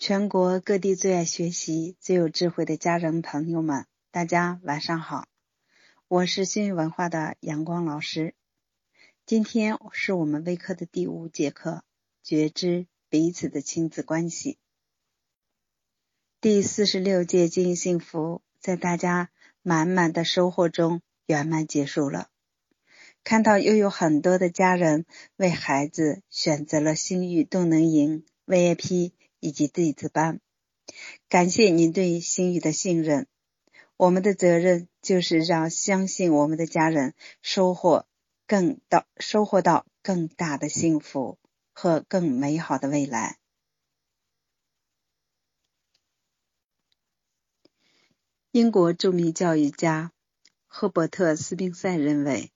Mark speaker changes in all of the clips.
Speaker 1: 全国各地最爱学习、最有智慧的家人朋友们，大家晚上好！我是新语文化的阳光老师。今天是我们微课的第五节课，觉知彼此的亲子关系。第四十六届经营幸福，在大家满满的收获中圆满结束了。看到又有很多的家人为孩子选择了星宇动能营 VIP 以及弟子班，感谢您对星宇的信任。我们的责任就是让相信我们的家人收获更到收获到更大的幸福和更美好的未来。英国著名教育家赫伯特·斯宾塞认为。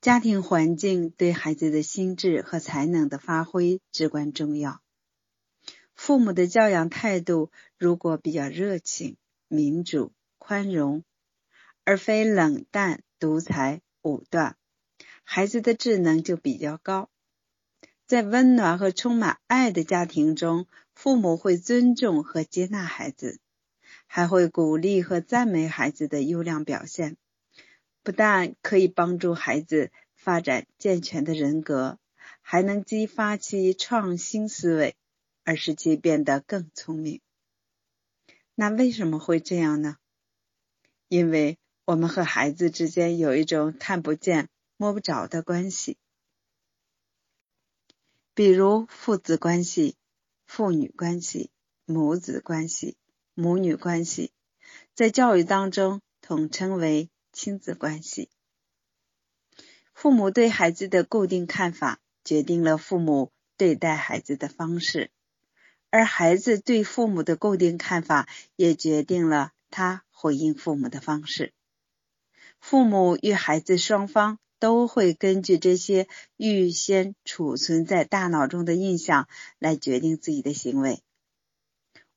Speaker 1: 家庭环境对孩子的心智和才能的发挥至关重要。父母的教养态度如果比较热情、民主、宽容，而非冷淡、独裁、武断，孩子的智能就比较高。在温暖和充满爱的家庭中，父母会尊重和接纳孩子，还会鼓励和赞美孩子的优良表现。不但可以帮助孩子发展健全的人格，还能激发其创新思维，而使其变得更聪明。那为什么会这样呢？因为我们和孩子之间有一种看不见、摸不着的关系，比如父子关系、父女关系、母子关系、母女关系，在教育当中统称为。亲子关系，父母对孩子的固定看法决定了父母对待孩子的方式，而孩子对父母的固定看法也决定了他回应父母的方式。父母与孩子双方都会根据这些预先储存在大脑中的印象来决定自己的行为。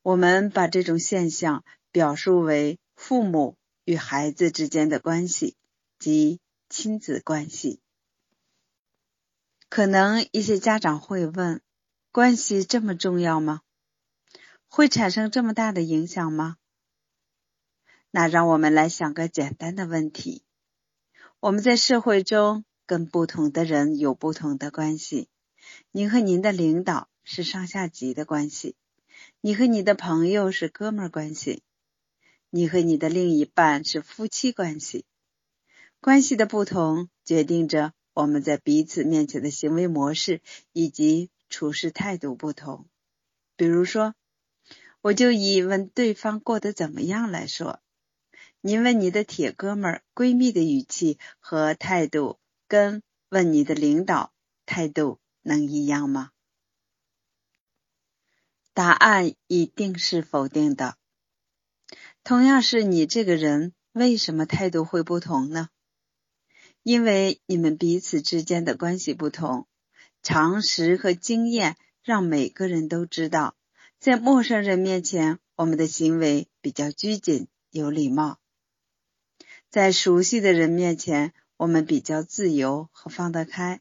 Speaker 1: 我们把这种现象表述为父母。与孩子之间的关系及亲子关系，可能一些家长会问：关系这么重要吗？会产生这么大的影响吗？那让我们来想个简单的问题：我们在社会中跟不同的人有不同的关系，您和您的领导是上下级的关系，你和你的朋友是哥们儿关系。你和你的另一半是夫妻关系，关系的不同决定着我们在彼此面前的行为模式以及处事态度不同。比如说，我就以问对方过得怎么样来说，你问你的铁哥们儿、闺蜜的语气和态度，跟问你的领导态度能一样吗？答案一定是否定的。同样是你这个人，为什么态度会不同呢？因为你们彼此之间的关系不同，常识和经验让每个人都知道，在陌生人面前，我们的行为比较拘谨有礼貌；在熟悉的人面前，我们比较自由和放得开；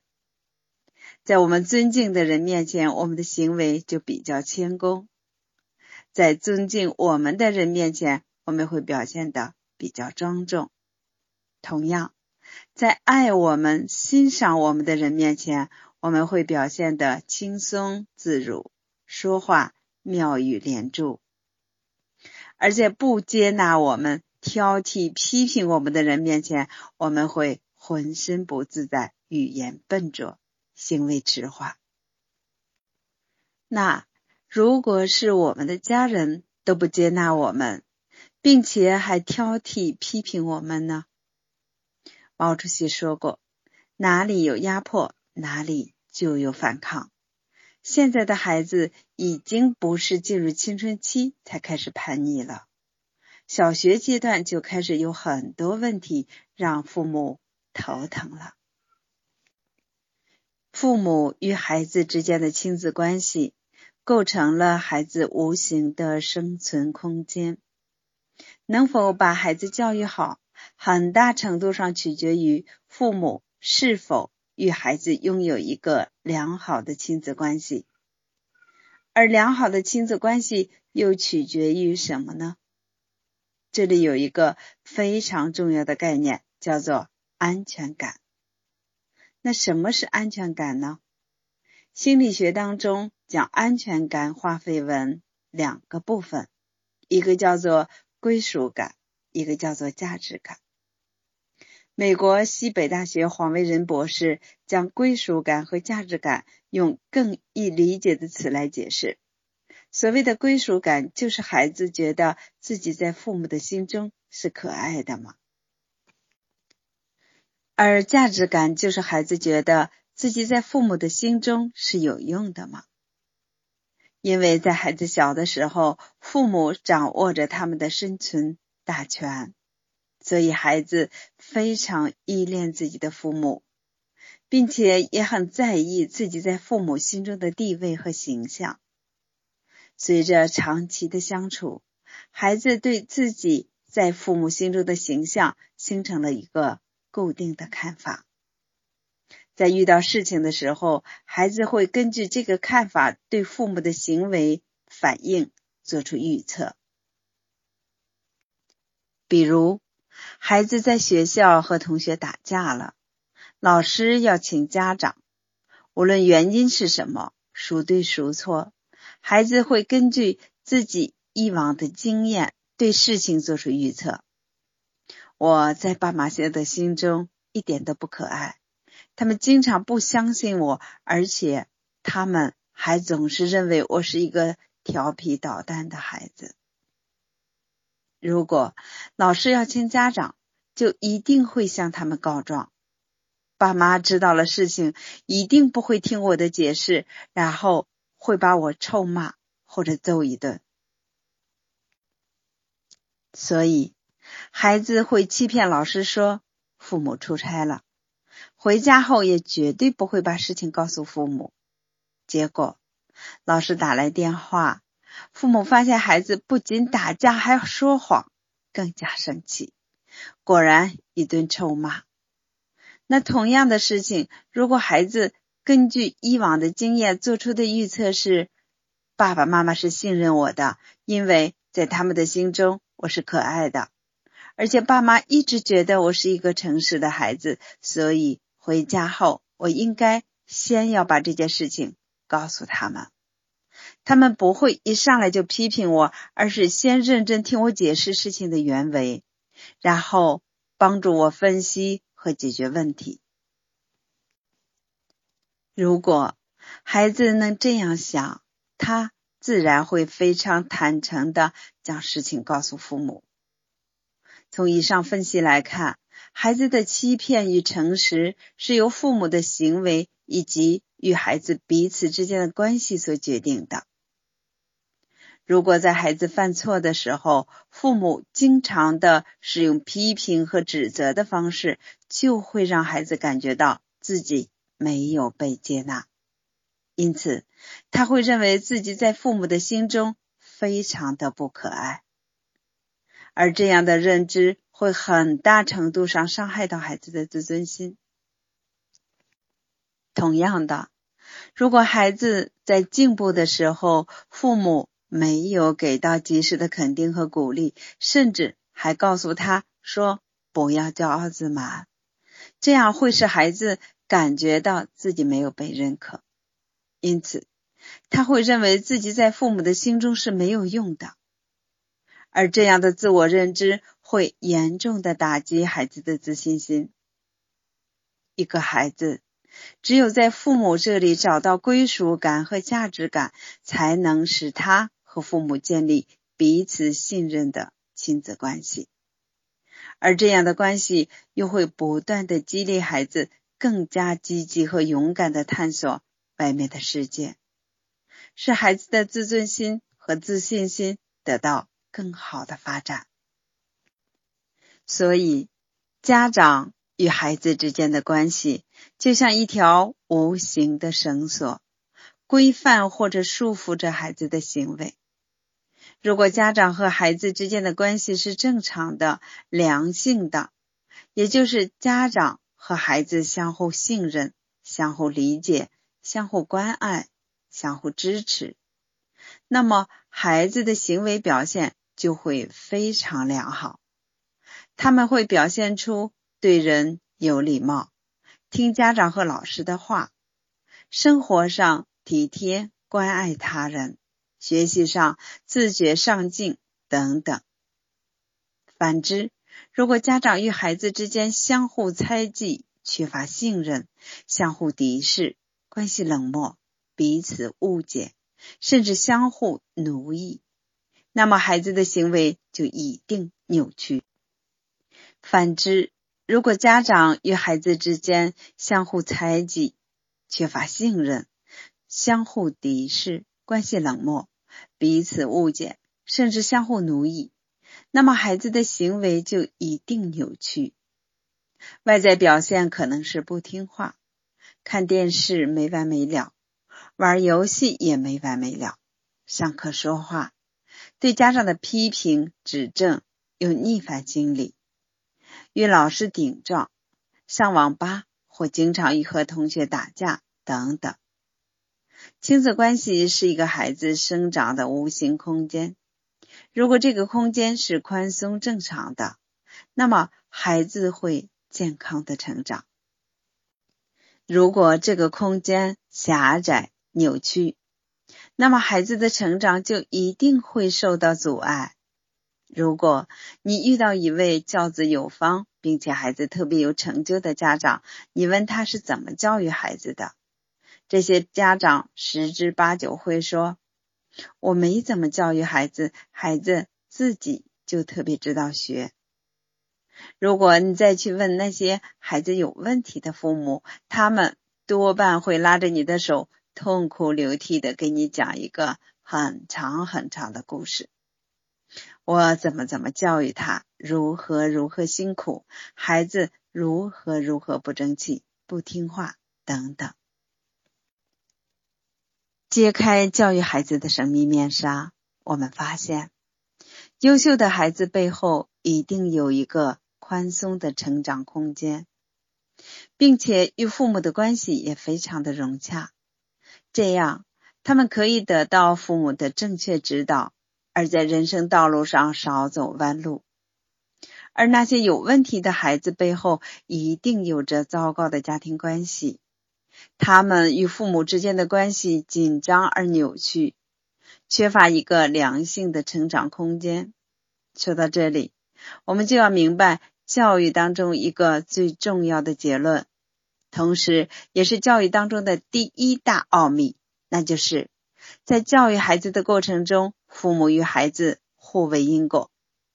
Speaker 1: 在我们尊敬的人面前，我们的行为就比较谦恭；在尊敬我们的人面前，我们会表现的比较庄重。同样，在爱我们、欣赏我们的人面前，我们会表现的轻松自如，说话妙语连珠；而且不接纳我们、挑剔、批评我们的人面前，我们会浑身不自在，语言笨拙，行为迟缓。那如果是我们的家人都不接纳我们，并且还挑剔批评我们呢。毛主席说过：“哪里有压迫，哪里就有反抗。”现在的孩子已经不是进入青春期才开始叛逆了，小学阶段就开始有很多问题让父母头疼了。父母与孩子之间的亲子关系，构成了孩子无形的生存空间。能否把孩子教育好，很大程度上取决于父母是否与孩子拥有一个良好的亲子关系。而良好的亲子关系又取决于什么呢？这里有一个非常重要的概念，叫做安全感。那什么是安全感呢？心理学当中将安全感划分为两个部分，一个叫做归属感，一个叫做价值感。美国西北大学黄维仁博士将归属感和价值感用更易理解的词来解释。所谓的归属感，就是孩子觉得自己在父母的心中是可爱的嘛；而价值感，就是孩子觉得自己在父母的心中是有用的嘛。因为在孩子小的时候，父母掌握着他们的生存大权，所以孩子非常依恋自己的父母，并且也很在意自己在父母心中的地位和形象。随着长期的相处，孩子对自己在父母心中的形象形成了一个固定的看法。在遇到事情的时候，孩子会根据这个看法对父母的行为反应做出预测。比如，孩子在学校和同学打架了，老师要请家长，无论原因是什么，孰对孰错。孩子会根据自己以往的经验对事情做出预测。我在爸妈现在的心中一点都不可爱，他们经常不相信我，而且他们还总是认为我是一个调皮捣蛋的孩子。如果老师要请家长，就一定会向他们告状。爸妈知道了事情，一定不会听我的解释，然后。会把我臭骂或者揍一顿，所以孩子会欺骗老师说父母出差了，回家后也绝对不会把事情告诉父母。结果老师打来电话，父母发现孩子不仅打架还要说谎，更加生气，果然一顿臭骂。那同样的事情，如果孩子。根据以往的经验做出的预测是，爸爸妈妈是信任我的，因为在他们的心中我是可爱的，而且爸妈一直觉得我是一个诚实的孩子，所以回家后我应该先要把这件事情告诉他们，他们不会一上来就批评我，而是先认真听我解释事情的原委，然后帮助我分析和解决问题。如果孩子能这样想，他自然会非常坦诚的将事情告诉父母。从以上分析来看，孩子的欺骗与诚实是由父母的行为以及与孩子彼此之间的关系所决定的。如果在孩子犯错的时候，父母经常的使用批评和指责的方式，就会让孩子感觉到自己。没有被接纳，因此他会认为自己在父母的心中非常的不可爱，而这样的认知会很大程度上伤害到孩子的自尊心。同样的，如果孩子在进步的时候，父母没有给到及时的肯定和鼓励，甚至还告诉他说不要骄傲自满，这样会使孩子。感觉到自己没有被认可，因此他会认为自己在父母的心中是没有用的，而这样的自我认知会严重的打击孩子的自信心。一个孩子只有在父母这里找到归属感和价值感，才能使他和父母建立彼此信任的亲子关系，而这样的关系又会不断的激励孩子。更加积极和勇敢的探索外面的世界，使孩子的自尊心和自信心得到更好的发展。所以，家长与孩子之间的关系就像一条无形的绳索，规范或者束缚着孩子的行为。如果家长和孩子之间的关系是正常的、良性的，也就是家长。和孩子相互信任、相互理解、相互关爱、相互支持，那么孩子的行为表现就会非常良好。他们会表现出对人有礼貌，听家长和老师的话，生活上体贴关爱他人，学习上自觉上进等等。反之，如果家长与孩子之间相互猜忌、缺乏信任、相互敌视、关系冷漠、彼此误解，甚至相互奴役，那么孩子的行为就一定扭曲。反之，如果家长与孩子之间相互猜忌、缺乏信任、相互敌视、关系冷漠、彼此误解，甚至相互奴役，那么孩子的行为就一定扭曲。外在表现可能是不听话、看电视没完没了、玩游戏也没完没了、上课说话、对家长的批评指正有逆反心理。与老师顶撞、上网吧或经常与和同学打架等等。亲子关系是一个孩子生长的无形空间。如果这个空间是宽松正常的，那么孩子会健康的成长。如果这个空间狭窄、扭曲，那么孩子的成长就一定会受到阻碍。如果你遇到一位教子有方，并且孩子特别有成就的家长，你问他是怎么教育孩子的，这些家长十之八九会说：“我没怎么教育孩子，孩子自己就特别知道学。”如果你再去问那些孩子有问题的父母，他们多半会拉着你的手，痛哭流涕的给你讲一个很长很长的故事。我怎么怎么教育他，如何如何辛苦，孩子如何如何不争气、不听话等等。揭开教育孩子的神秘面纱，我们发现，优秀的孩子背后一定有一个宽松的成长空间，并且与父母的关系也非常的融洽，这样他们可以得到父母的正确指导。而在人生道路上少走弯路，而那些有问题的孩子背后一定有着糟糕的家庭关系，他们与父母之间的关系紧张而扭曲，缺乏一个良性的成长空间。说到这里，我们就要明白教育当中一个最重要的结论，同时也是教育当中的第一大奥秘，那就是在教育孩子的过程中。父母与孩子互为因果，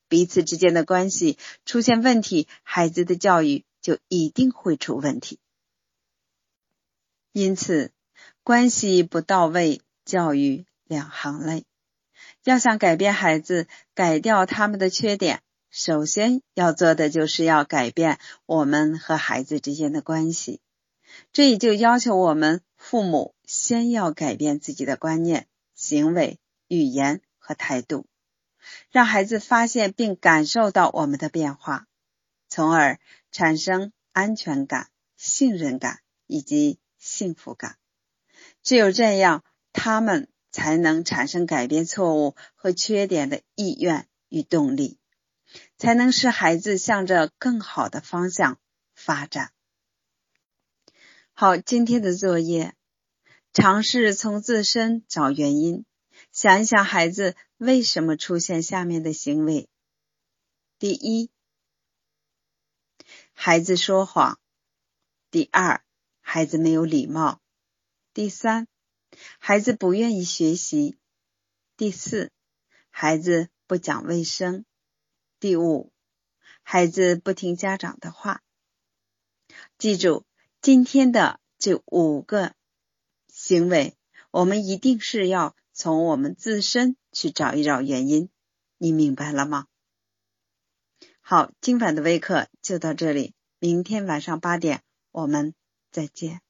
Speaker 1: 彼此之间的关系出现问题，孩子的教育就一定会出问题。因此，关系不到位，教育两行泪。要想改变孩子，改掉他们的缺点，首先要做的就是要改变我们和孩子之间的关系。这也就要求我们父母先要改变自己的观念、行为。语言和态度，让孩子发现并感受到我们的变化，从而产生安全感、信任感以及幸福感。只有这样，他们才能产生改变错误和缺点的意愿与动力，才能使孩子向着更好的方向发展。好，今天的作业，尝试从自身找原因。想一想，孩子为什么出现下面的行为？第一，孩子说谎；第二，孩子没有礼貌；第三，孩子不愿意学习；第四，孩子不讲卫生；第五，孩子不听家长的话。记住今天的这五个行为，我们一定是要。从我们自身去找一找原因，你明白了吗？好，今晚的微课就到这里，明天晚上八点我们再见。